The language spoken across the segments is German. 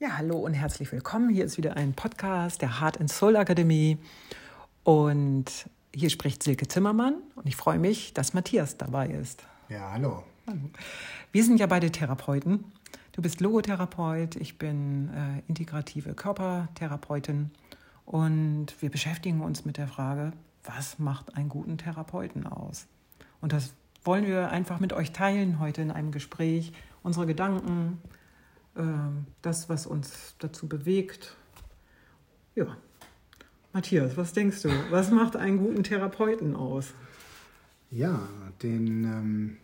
Ja, hallo und herzlich willkommen. Hier ist wieder ein Podcast der Heart and Soul Akademie. Und hier spricht Silke Zimmermann und ich freue mich, dass Matthias dabei ist. Ja, hallo. Wir sind ja beide Therapeuten. Du bist Logotherapeut, ich bin äh, integrative Körpertherapeutin und wir beschäftigen uns mit der Frage, was macht einen guten Therapeuten aus? Und das wollen wir einfach mit euch teilen heute in einem Gespräch, unsere Gedanken, das, was uns dazu bewegt. Ja. Matthias, was denkst du? Was macht einen guten Therapeuten aus? Ja, den ähm,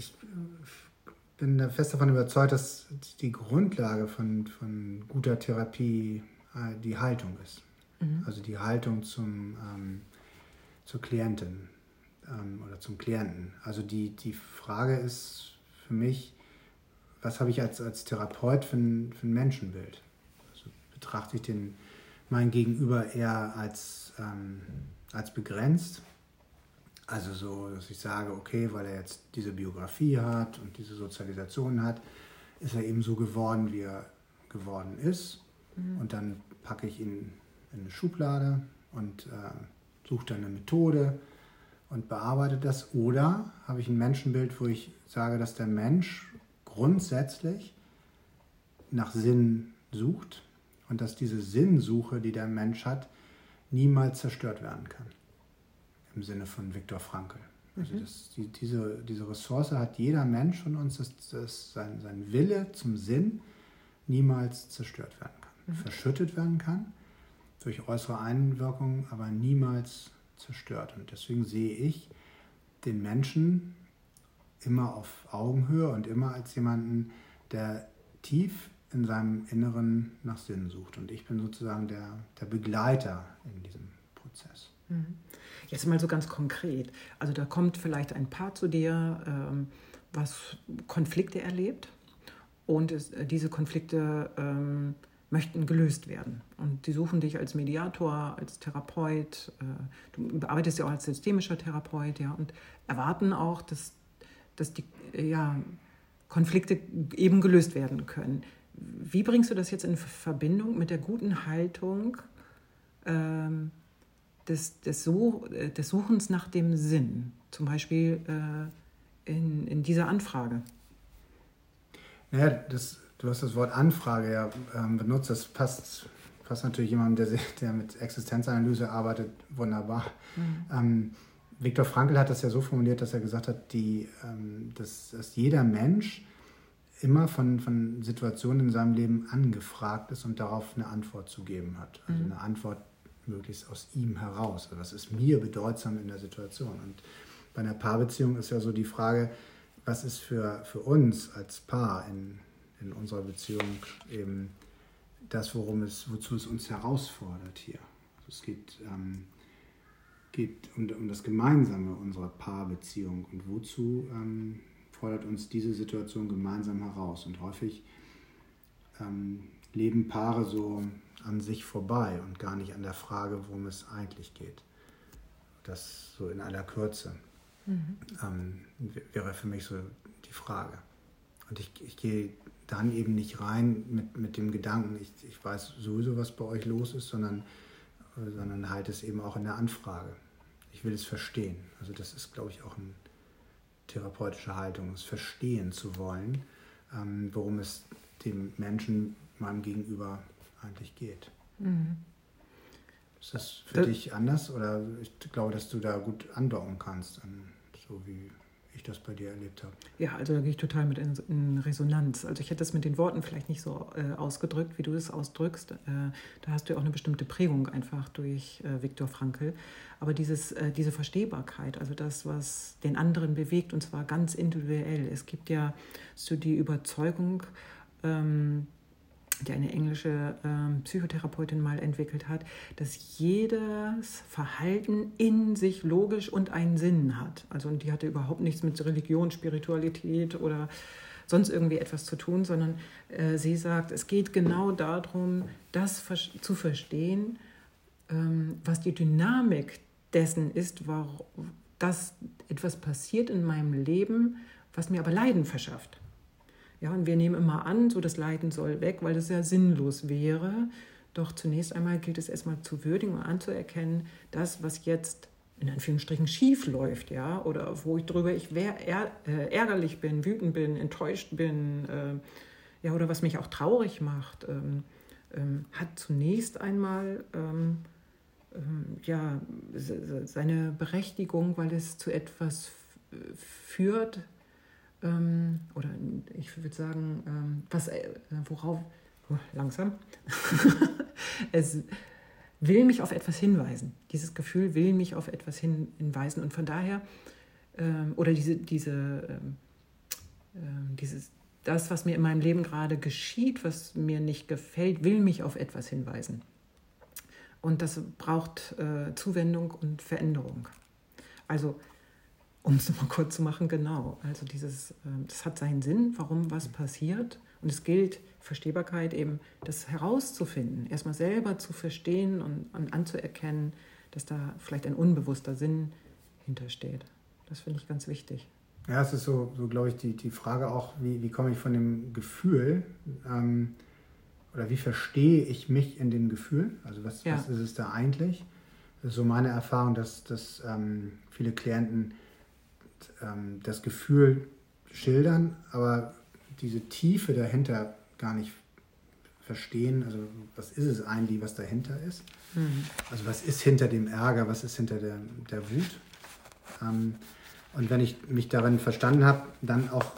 ich äh, bin fest davon überzeugt, dass die Grundlage von, von guter Therapie äh, die Haltung ist. Mhm. Also die Haltung zum, ähm, zur Klientin ähm, oder zum Klienten. Also die, die Frage ist für mich, was habe ich als, als Therapeut für ein, für ein Menschenbild? Also betrachte ich den, mein Gegenüber eher als, ähm, als begrenzt? Also so, dass ich sage, okay, weil er jetzt diese Biografie hat und diese Sozialisation hat, ist er eben so geworden, wie er geworden ist. Mhm. Und dann packe ich ihn in eine Schublade und äh, suche dann eine Methode und bearbeite das. Oder habe ich ein Menschenbild, wo ich sage, dass der Mensch grundsätzlich nach Sinn sucht und dass diese Sinnsuche, die der Mensch hat, niemals zerstört werden kann. Im Sinne von Viktor Frankl. Also mhm. das, die, diese, diese Ressource hat jeder Mensch von uns, dass, dass sein, sein Wille zum Sinn niemals zerstört werden kann. Mhm. Verschüttet werden kann durch äußere Einwirkungen, aber niemals zerstört. Und deswegen sehe ich den Menschen immer auf Augenhöhe und immer als jemanden, der tief in seinem Inneren nach Sinn sucht. Und ich bin sozusagen der, der Begleiter in diesem Prozess. Mhm. Jetzt mal so ganz konkret. Also da kommt vielleicht ein Paar zu dir, ähm, was Konflikte erlebt und es, äh, diese Konflikte ähm, möchten gelöst werden. Und sie suchen dich als Mediator, als Therapeut. Äh, du arbeitest ja auch als systemischer Therapeut, ja, und erwarten auch, dass dass die ja, Konflikte eben gelöst werden können. Wie bringst du das jetzt in Verbindung mit der guten Haltung ähm, des, des, Such, des, Suchens nach dem Sinn? Zum Beispiel äh, in, in dieser Anfrage. Naja, das, du hast das Wort Anfrage ja ähm, benutzt. Das passt, passt natürlich jemandem, der, der mit Existenzanalyse arbeitet, wunderbar. Mhm. Ähm, Viktor Frankl hat das ja so formuliert, dass er gesagt hat, die, ähm, dass, dass jeder Mensch immer von, von Situationen in seinem Leben angefragt ist und darauf eine Antwort zu geben hat. Also mhm. eine Antwort möglichst aus ihm heraus. Also was ist mir bedeutsam in der Situation? Und bei einer Paarbeziehung ist ja so die Frage, was ist für, für uns als Paar in, in unserer Beziehung eben das, worum es, wozu es uns herausfordert hier. Also es geht ähm, geht um, um das Gemeinsame unserer Paarbeziehung und wozu ähm, fordert uns diese Situation gemeinsam heraus. Und häufig ähm, leben Paare so an sich vorbei und gar nicht an der Frage, worum es eigentlich geht. Das so in aller Kürze mhm. ähm, wäre für mich so die Frage. Und ich, ich gehe dann eben nicht rein mit, mit dem Gedanken, ich, ich weiß sowieso, was bei euch los ist, sondern sondern halt es eben auch in der Anfrage. Ich will es verstehen. Also das ist, glaube ich, auch eine therapeutische Haltung, es verstehen zu wollen, ähm, worum es dem Menschen, meinem Gegenüber eigentlich geht. Mhm. Ist das für das, dich anders oder ich glaube, dass du da gut andocken kannst, so wie ich das bei dir erlebt habe. Ja, also da gehe ich total mit in, Resonanz. Also ich hätte das mit den Worten vielleicht nicht so äh, ausgedrückt, wie du das ausdrückst. Äh, da hast du ja auch eine bestimmte Prägung einfach durch äh, Viktor Frankl. Aber dieses, äh, diese Verstehbarkeit, also das, was den anderen bewegt, und zwar ganz individuell. Es gibt ja so die Überzeugung, ähm, die eine englische ähm, Psychotherapeutin mal entwickelt hat, dass jedes Verhalten in sich logisch und einen Sinn hat. Also und die hatte überhaupt nichts mit Religion, Spiritualität oder sonst irgendwie etwas zu tun, sondern äh, sie sagt, es geht genau darum, das zu verstehen, ähm, was die Dynamik dessen ist, warum, dass etwas passiert in meinem Leben, was mir aber Leiden verschafft. Ja, und wir nehmen immer an, so das Leiden soll weg, weil das ja sinnlos wäre. Doch zunächst einmal gilt es erstmal zu würdigen und anzuerkennen, das, was jetzt in Anführungsstrichen schief läuft, ja, oder wo ich darüber ich äh, ärgerlich bin, wütend bin, enttäuscht bin, äh, ja, oder was mich auch traurig macht, ähm, ähm, hat zunächst einmal ähm, ähm ja, seine Berechtigung, weil es zu etwas führt, ähm, oder ich würde sagen, ähm, was, äh, worauf, oh, langsam, es will mich auf etwas hinweisen. Dieses Gefühl will mich auf etwas hin, hinweisen und von daher, ähm, oder diese, diese, ähm, äh, dieses, das, was mir in meinem Leben gerade geschieht, was mir nicht gefällt, will mich auf etwas hinweisen. Und das braucht äh, Zuwendung und Veränderung. Also um es mal kurz zu machen, genau. Also dieses, ähm, das hat seinen Sinn, warum was passiert. Und es gilt, Verstehbarkeit eben, das herauszufinden, erstmal selber zu verstehen und, und anzuerkennen, dass da vielleicht ein unbewusster Sinn hintersteht. Das finde ich ganz wichtig. Ja, es ist so, so glaube ich, die, die Frage auch, wie, wie komme ich von dem Gefühl ähm, oder wie verstehe ich mich in dem Gefühl? Also was, ja. was ist es da eigentlich? Das ist so meine Erfahrung, dass, dass ähm, viele Klienten ähm, das Gefühl schildern, aber diese Tiefe dahinter gar nicht verstehen. Also was ist es eigentlich, was dahinter ist? Mhm. Also was ist hinter dem Ärger, was ist hinter der, der Wut? Ähm, und wenn ich mich darin verstanden habe, dann auch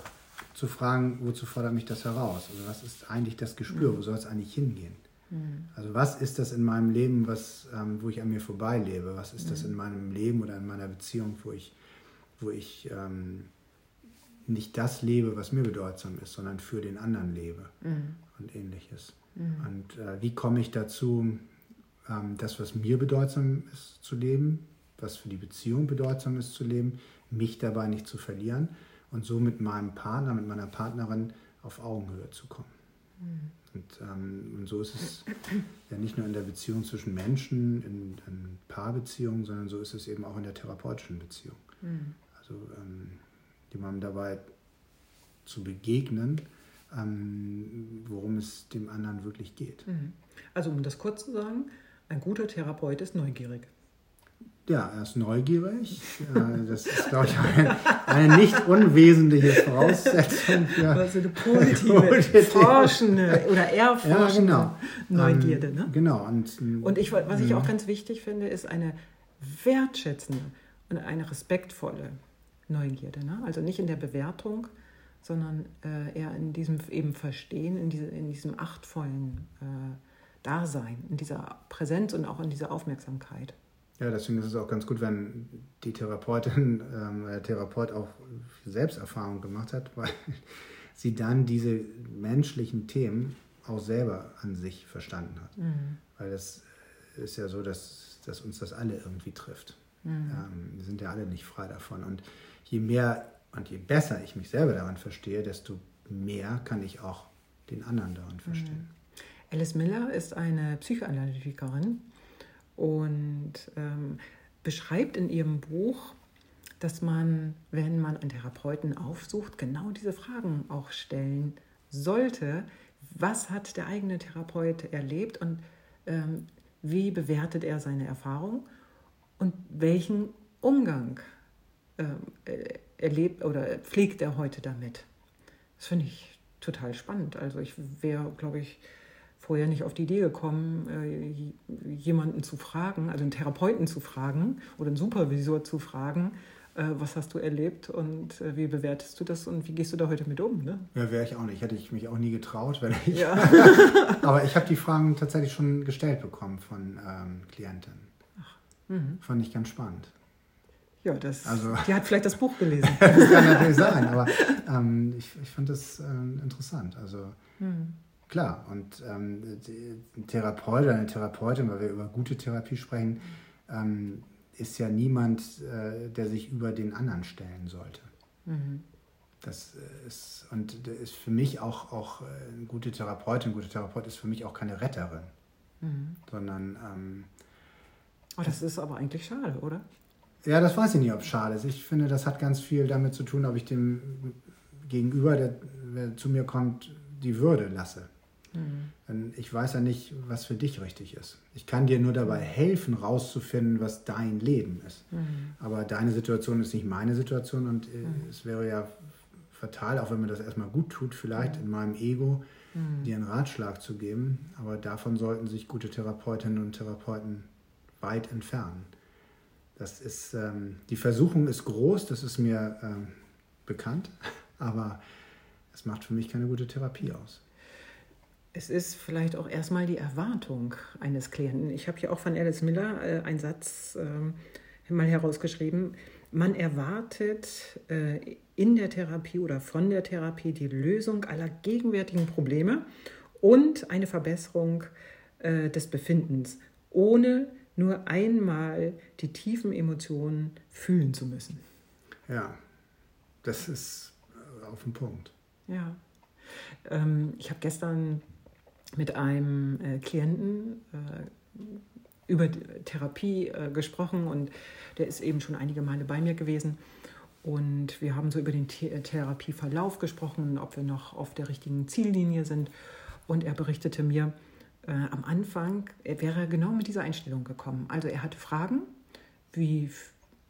zu fragen, wozu fordert mich das heraus? Also was ist eigentlich das Gespür? Mhm. Wo soll es eigentlich hingehen? Mhm. Also was ist das in meinem Leben, was, ähm, wo ich an mir vorbeilebe? Was ist das mhm. in meinem Leben oder in meiner Beziehung, wo ich wo ich ähm, nicht das lebe, was mir bedeutsam ist, sondern für den anderen lebe mhm. und ähnliches. Mhm. Und äh, wie komme ich dazu, ähm, das, was mir bedeutsam ist zu leben, was für die Beziehung bedeutsam ist zu leben, mich dabei nicht zu verlieren und so mit meinem Partner, mit meiner Partnerin auf Augenhöhe zu kommen. Mhm. Und, ähm, und, so ist es ja nicht nur in der Beziehung zwischen Menschen, in, in Paarbeziehungen, sondern so ist es eben auch in der therapeutischen Beziehung. Mhm also ähm, jemandem dabei zu begegnen, ähm, worum es dem anderen wirklich geht. Mhm. Also um das kurz zu sagen, ein guter Therapeut ist neugierig. Ja, er ist neugierig. Äh, das ist, glaube ich, eine, eine, nicht unwesentliche Voraussetzung für also eine positive, forschende oder erforschende ja, genau. Neugierde. Ne? Ähm, genau. Und, und ich, was ich auch ganz wichtig finde, ist eine wertschätzende und eine respektvolle Neugierde. Ne? Also nicht in der Bewertung, sondern äh, eher in diesem eben Verstehen, in, diese, in diesem achtvollen äh, Dasein, in dieser Präsenz und auch in dieser Aufmerksamkeit. Ja, deswegen ist es auch ganz gut, wenn die Therapeutin, ähm, der Therapeut auch Selbsterfahrung gemacht hat, weil sie dann diese menschlichen Themen auch selber an sich verstanden hat. Mhm. Weil es ist ja so, dass, dass uns das alle irgendwie trifft. Mhm. Ähm, wir sind ja alle nicht frei davon. Und je mehr und je besser ich mich selber daran verstehe, desto mehr kann ich auch den anderen daran verstehen. Mhm. Alice Miller ist eine Psychoanalytikerin und ähm, beschreibt in ihrem Buch, dass man, wenn man einen Therapeuten aufsucht, genau diese Fragen auch stellen sollte. Was hat der eigene Therapeut erlebt und ähm, wie bewertet er seine Erfahrung und welchen Umgang äh, erlebt oder pflegt er heute damit? Das finde ich total spannend. Also ich wäre, glaube ich, vorher nicht auf die Idee gekommen, äh, jemanden zu fragen, also einen Therapeuten zu fragen oder einen Supervisor zu fragen, äh, was hast du erlebt und äh, wie bewertest du das und wie gehst du da heute mit um? Ne? Ja, wäre ich auch nicht. Hätte ich mich auch nie getraut. Weil ich ja. Aber ich habe die Fragen tatsächlich schon gestellt bekommen von ähm, Klienten. Ach. Mhm. Fand ich ganz spannend. Ja, das, also, die hat vielleicht das Buch gelesen. das kann natürlich sein, aber ähm, ich, ich fand das äh, interessant. Also hm. klar, und ähm, ein Therapeut oder eine Therapeutin, weil wir über gute Therapie sprechen, ähm, ist ja niemand, äh, der sich über den anderen stellen sollte. Mhm. Das ist, und das ist für mich auch, auch äh, eine gute Therapeutin, ein guter Therapeut ist für mich auch keine Retterin, mhm. sondern. Ähm, oh, das ist aber eigentlich schade, oder? Ja, das weiß ich nicht, ob es schade ist. Ich finde, das hat ganz viel damit zu tun, ob ich dem gegenüber, der, der zu mir kommt, die Würde lasse. Mhm. Ich weiß ja nicht, was für dich richtig ist. Ich kann dir nur dabei helfen, rauszufinden, was dein Leben ist. Mhm. Aber deine Situation ist nicht meine Situation und äh, mhm. es wäre ja fatal, auch wenn mir das erstmal gut tut, vielleicht in meinem Ego mhm. dir einen Ratschlag zu geben. Aber davon sollten sich gute Therapeutinnen und Therapeuten weit entfernen. Das ist, ähm, die Versuchung ist groß, das ist mir ähm, bekannt, aber es macht für mich keine gute Therapie aus. Es ist vielleicht auch erstmal die Erwartung eines Klienten. Ich habe hier auch von Alice Miller äh, einen Satz äh, mal herausgeschrieben. Man erwartet äh, in der Therapie oder von der Therapie die Lösung aller gegenwärtigen Probleme und eine Verbesserung äh, des Befindens, ohne nur einmal die tiefen Emotionen fühlen zu müssen. Ja, das ist äh, auf den Punkt. Ja. Ähm, ich habe gestern mit einem äh, Klienten äh, über Therapie äh, gesprochen und der ist eben schon einige Male bei mir gewesen. Und wir haben so über den The Therapieverlauf gesprochen, ob wir noch auf der richtigen Ziellinie sind. Und er berichtete mir, äh, am Anfang er wäre genau mit dieser Einstellung gekommen. Also er hatte Fragen, wie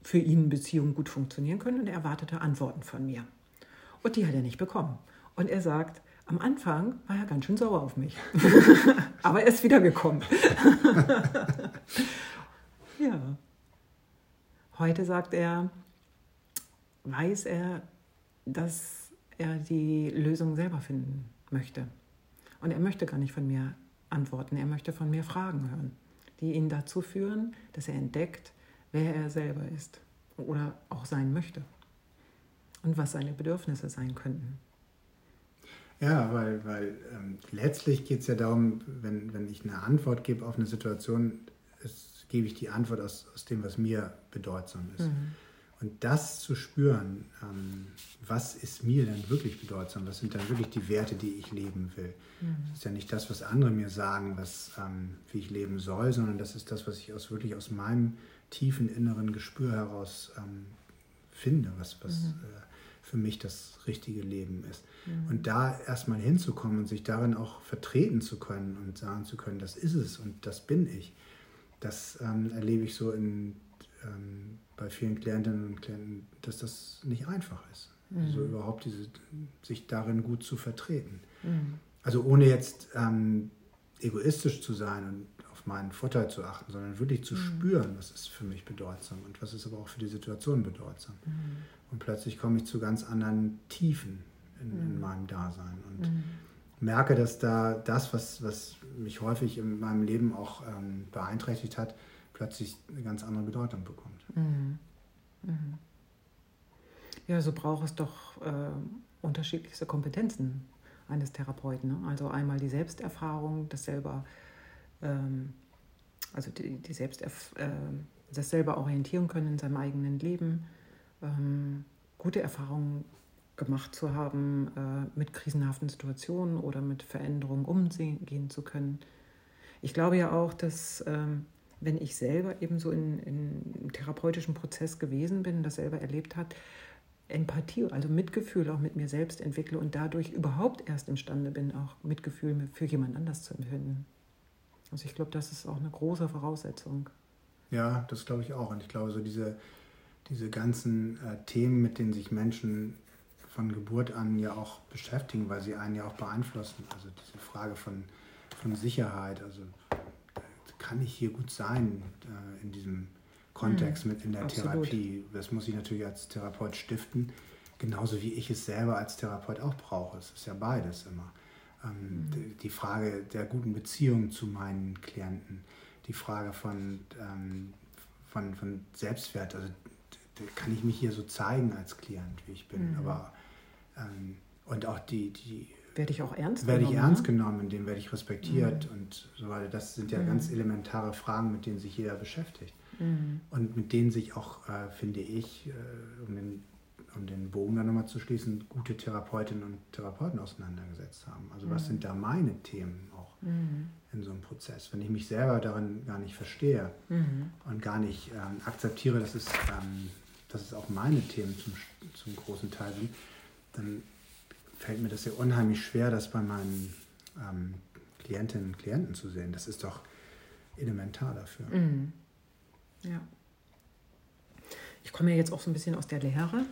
für ihn Beziehungen gut funktionieren können und er erwartete Antworten von mir. Und die hat er nicht bekommen. Und er sagt, am Anfang war er ganz schön sauer auf mich. Aber er ist wiedergekommen. ja. Heute sagt er, weiß er, dass er die Lösung selber finden möchte. Und er möchte gar nicht von mir antworten, er möchte von mir Fragen hören, die ihn dazu führen, dass er entdeckt, wer er selber ist oder auch sein möchte und was seine Bedürfnisse sein könnten. Ja, weil, weil ähm, letztlich geht es ja darum, wenn, wenn ich eine Antwort gebe auf eine Situation, ist, gebe ich die Antwort aus, aus dem, was mir bedeutsam ist. Mhm. Und das zu spüren, ähm, was ist mir denn wirklich bedeutsam, was sind dann wirklich die Werte, die ich leben will. Mhm. Das ist ja nicht das, was andere mir sagen, was, ähm, wie ich leben soll, sondern das ist das, was ich aus, wirklich aus meinem tiefen inneren Gespür heraus ähm, finde, was, was mhm. äh, für mich das richtige Leben ist. Mhm. Und da erstmal hinzukommen und sich darin auch vertreten zu können und sagen zu können, das ist es und das bin ich, das erlebe ich so in, ähm, bei vielen Klientinnen und Klienten, dass das nicht einfach ist. Mhm. Also überhaupt diese, sich darin gut zu vertreten. Mhm. Also ohne jetzt ähm, egoistisch zu sein und auf meinen Vorteil zu achten, sondern wirklich zu mhm. spüren, was ist für mich bedeutsam und was ist aber auch für die Situation bedeutsam. Mhm. Und plötzlich komme ich zu ganz anderen Tiefen in, in mhm. meinem Dasein und mhm. merke, dass da das, was, was mich häufig in meinem Leben auch ähm, beeinträchtigt hat, plötzlich eine ganz andere Bedeutung bekommt. Mhm. Mhm. Ja, so braucht es doch äh, unterschiedlichste Kompetenzen eines Therapeuten. Ne? Also einmal die Selbsterfahrung, das selber, ähm, also die, die Selbsterf äh, das selber orientieren können in seinem eigenen Leben, ähm, gute Erfahrungen gemacht zu haben, äh, mit krisenhaften Situationen oder mit Veränderungen umgehen zu können. Ich glaube ja auch, dass ähm, wenn ich selber eben so in, in therapeutischen Prozess gewesen bin, das selber erlebt hat, Empathie, also Mitgefühl auch mit mir selbst entwickle und dadurch überhaupt erst imstande bin, auch Mitgefühl für jemand anders zu empfinden. Also ich glaube, das ist auch eine große Voraussetzung. Ja, das glaube ich auch. Und ich glaube, so diese, diese ganzen äh, Themen, mit denen sich Menschen von Geburt an ja auch beschäftigen, weil sie einen ja auch beeinflussen. Also diese Frage von, von Sicherheit, also kann ich hier gut sein äh, in diesem Kontext mhm, mit in der absolut. Therapie. Das muss ich natürlich als Therapeut stiften, genauso wie ich es selber als Therapeut auch brauche. Es ist ja beides immer. Ähm, mhm. Die Frage der guten Beziehung zu meinen Klienten, die Frage von, ähm, von, von Selbstwert, also kann ich mich hier so zeigen als Klient, wie ich bin. Mhm. Aber ähm, und auch die, die werde ich auch ernst werde genommen. Werde ich ernst ne? genommen, dem werde ich respektiert mhm. und so weiter. Das sind ja mhm. ganz elementare Fragen, mit denen sich jeder beschäftigt. Mhm. Und mit denen sich auch, äh, finde ich, äh, um, den, um den Bogen dann nochmal zu schließen, gute Therapeutinnen und Therapeuten auseinandergesetzt haben. Also was mhm. sind da meine Themen auch mhm. in so einem Prozess? Wenn ich mich selber darin gar nicht verstehe mhm. und gar nicht ähm, akzeptiere, dass es, ähm, dass es auch meine Themen zum, zum großen Teil sind, dann fällt mir das ja unheimlich schwer, das bei meinen ähm, Klientinnen und Klienten zu sehen. Das ist doch elementar dafür. Mhm. Ja. Ich komme ja jetzt auch so ein bisschen aus der Lehre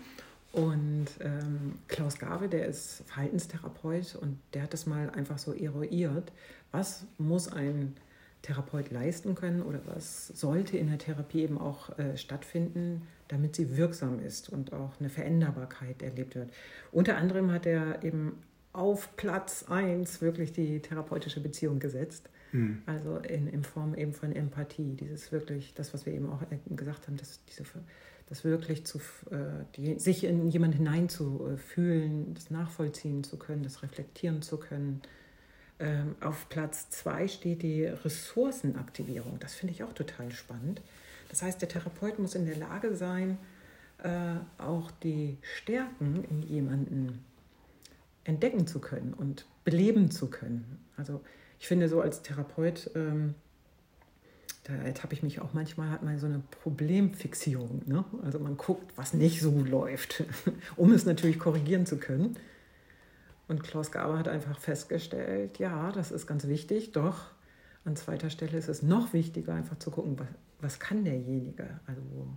und ähm, Klaus Gabe, der ist Verhaltenstherapeut und der hat das mal einfach so eruiert. Was muss ein Therapeut leisten können oder was sollte in der Therapie eben auch äh, stattfinden, damit sie wirksam ist und auch eine Veränderbarkeit erlebt wird. Unter anderem hat er eben auf Platz 1 wirklich die therapeutische Beziehung gesetzt. Mhm. Also in, in Form eben von Empathie, dieses wirklich, das, was wir eben auch äh, gesagt haben, dass diese das wirklich zu, äh, die, sich in jemanden hineinzufühlen, das nachvollziehen zu können, das reflektieren zu können. Ähm, auf Platz zwei steht die Ressourcenaktivierung. Das finde ich auch total spannend. Das heißt, der Therapeut muss in der Lage sein, äh, auch die Stärken in jemanden entdecken zu können und beleben zu können. Also ich finde so als Therapeut ähm, da ertappe ich mich auch manchmal, hat man so eine Problemfixierung. Ne? Also man guckt, was nicht so läuft, um es natürlich korrigieren zu können. Und Klaus Gaber hat einfach festgestellt, ja, das ist ganz wichtig, doch an zweiter Stelle ist es noch wichtiger, einfach zu gucken, was, was kann derjenige. Also,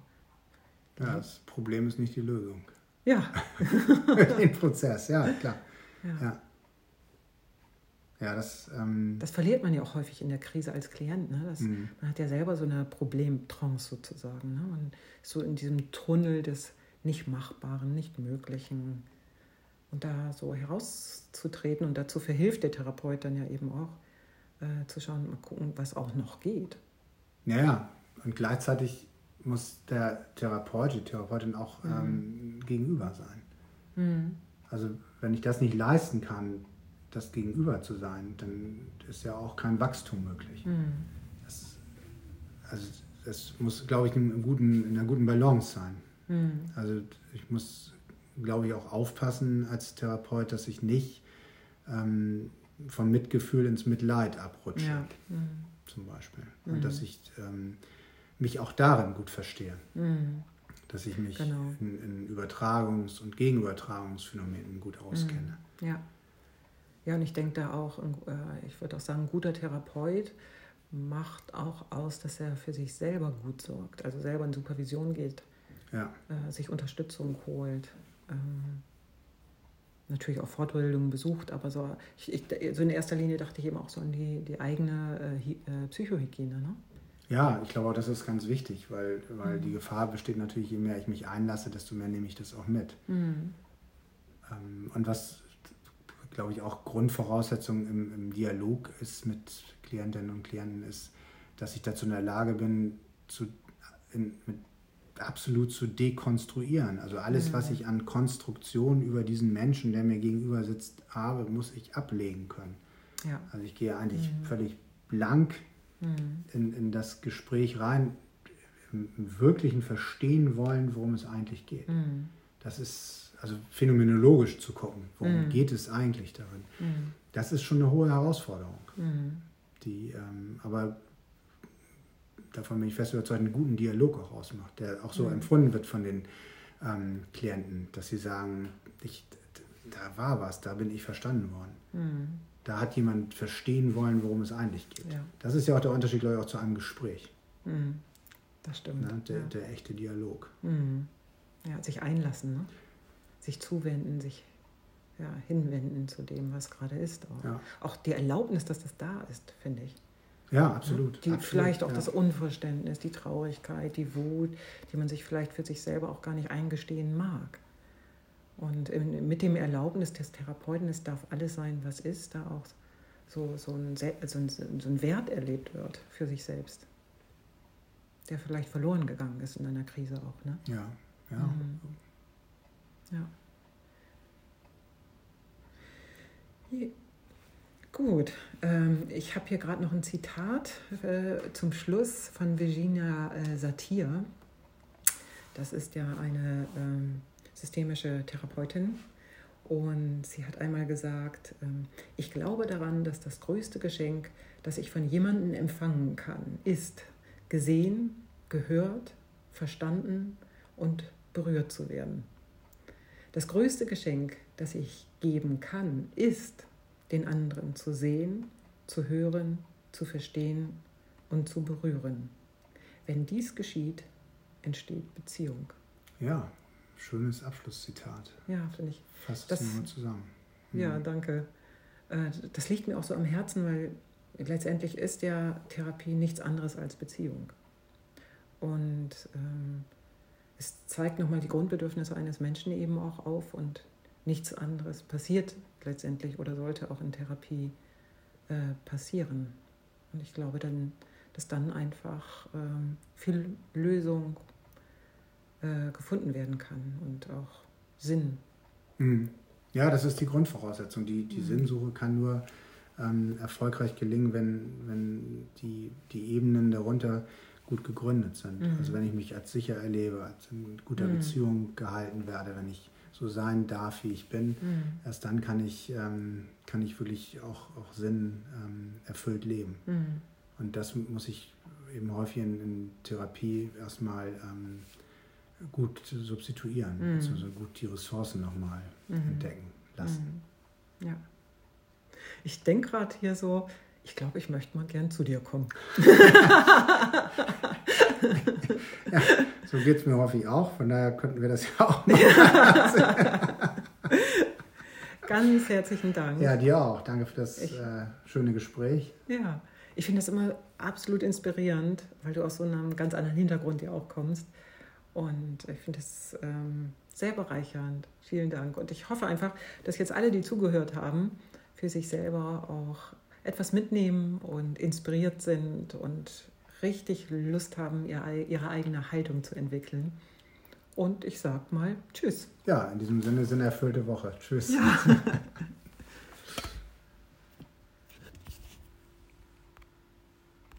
ja, das Problem ist nicht die Lösung. Ja. Den Prozess, ja, klar. ja. ja. Ja, das, ähm das verliert man ja auch häufig in der Krise als Klient. Ne? Das, mhm. Man hat ja selber so eine Problemtrance sozusagen. Ne? Man ist so in diesem Tunnel des Nicht-Machbaren, Nicht-Möglichen. Und da so herauszutreten und dazu verhilft der Therapeut dann ja eben auch, äh, zu schauen, mal gucken, was auch noch geht. Ja. Und gleichzeitig muss der Therapeut, die Therapeutin auch mhm. ähm, gegenüber sein. Mhm. Also wenn ich das nicht leisten kann, das Gegenüber zu sein, dann ist ja auch kein Wachstum möglich. Mhm. Das, also das muss, glaube ich, in, guten, in einer guten Balance sein. Mhm. Also ich muss, glaube ich, auch aufpassen als Therapeut, dass ich nicht ähm, vom Mitgefühl ins Mitleid abrutsche, ja. mhm. zum Beispiel. Und dass ich ähm, mich auch darin gut verstehe. Mhm. Dass ich mich genau. in, in Übertragungs- und Gegenübertragungsphänomenen gut auskenne. Ja. Ja, und ich denke da auch, äh, ich würde auch sagen, ein guter Therapeut macht auch aus, dass er für sich selber gut sorgt, also selber in Supervision geht, ja. Äh, sich Unterstützung holt. Ähm, natürlich auch Fortbildungen besucht, aber so, ich, ich, so in erster Linie dachte ich eben auch so an die, die eigene äh, Psychohygiene. Ne? Ja, ich glaube auch, das ist ganz wichtig, weil, weil mhm. die Gefahr besteht natürlich, je mehr ich mich einlasse, desto mehr nehme ich das auch mit. Mhm. Ähm, und was glaube ich, auch Grundvoraussetzung im, im, Dialog ist mit Klientinnen und Klienten, ist, dass ich dazu in der Lage bin, zu, in, mit absolut zu dekonstruieren. Also alles, mhm. was ich an Konstruktion über diesen Menschen, der mir gegenüber sitzt, habe, muss ich ablegen können. Ja. Also ich gehe eigentlich mhm. völlig blank mhm. in, in das Gespräch rein, im, im, wirklichen Verstehen wollen, worum es eigentlich geht. Mhm. Das ist also phänomenologisch zu gucken, worum mm. geht es eigentlich darin. Mm. Das ist schon eine hohe Herausforderung. Die, ähm, aber davon bin ich fest überzeugt, einen guten Dialog auch ausmacht, der auch so mm. empfunden wird von den ähm, Klienten, dass sie sagen, ich, da war was, da bin ich verstanden worden. Mm. Da hat jemand verstehen wollen, worum es eigentlich geht. Ja. Das ist ja auch der Unterschied, glaube ich, auch zu einem Gespräch. Mm. Das stimmt. Ne? Der, ja. der, echte Dialog. Ja, sich einlassen. Ne? sich zuwenden, sich ja, hinwenden zu dem, was gerade ist. Auch. Ja. auch die Erlaubnis, dass das da ist, finde ich. Ja, absolut. Die, absolut, vielleicht auch ja. das Unverständnis, die Traurigkeit, die Wut, die man sich vielleicht für sich selber auch gar nicht eingestehen mag. Und mit dem Erlaubnis des Therapeuten, es darf alles sein, was ist, da auch so, so, ein, so, ein, so ein Wert erlebt wird für sich selbst, der vielleicht verloren gegangen ist in einer Krise auch. Ne? Ja, ja. Mhm. Ja. Gut, ähm, ich habe hier gerade noch ein Zitat äh, zum Schluss von Virginia äh, Satir. Das ist ja eine ähm, systemische Therapeutin und sie hat einmal gesagt, ähm, ich glaube daran, dass das größte Geschenk, das ich von jemandem empfangen kann, ist gesehen, gehört, verstanden und berührt zu werden. Das größte Geschenk, das ich geben kann, ist, den anderen zu sehen, zu hören, zu verstehen und zu berühren. Wenn dies geschieht, entsteht Beziehung. Ja, schönes Abschlusszitat. Ja, finde ich. Fasst das nur zusammen. Ja, mhm. danke. Äh, das liegt mir auch so am Herzen, weil letztendlich ist ja Therapie nichts anderes als Beziehung. Und ähm, es zeigt nochmal die Grundbedürfnisse eines Menschen eben auch auf und nichts anderes passiert letztendlich oder sollte auch in Therapie äh, passieren. Und ich glaube dann, dass dann einfach ähm, viel Lösung äh, gefunden werden kann und auch Sinn. Mhm. Ja, das ist die Grundvoraussetzung. Die, die mhm. Sinnsuche kann nur ähm, erfolgreich gelingen, wenn, wenn die, die Ebenen darunter gut gegründet sind. Mhm. Also wenn ich mich als sicher erlebe, als in guter mhm. Beziehung gehalten werde, wenn ich so sein darf, wie ich bin, mhm. erst dann kann ich, ähm, kann ich wirklich auch, auch Sinn ähm, erfüllt leben. Mhm. Und das muss ich eben häufig in, in Therapie erstmal ähm, gut substituieren, mhm. also gut die Ressourcen nochmal mhm. entdecken lassen. Mhm. Ja. Ich denke gerade hier so, ich glaube, ich möchte mal gern zu dir kommen. ja, so geht es mir häufig auch, von daher könnten wir das ja auch machen. Ganz herzlichen Dank. Ja, dir auch. Danke für das ich, äh, schöne Gespräch. Ja, ich finde das immer absolut inspirierend, weil du aus so einem ganz anderen Hintergrund ja auch kommst. Und ich finde es ähm, sehr bereichernd. Vielen Dank. Und ich hoffe einfach, dass jetzt alle, die zugehört haben, für sich selber auch etwas mitnehmen und inspiriert sind und richtig Lust haben, ihre eigene Haltung zu entwickeln. Und ich sag mal Tschüss. Ja, in diesem Sinne, sind erfüllte Woche. Tschüss. Ja.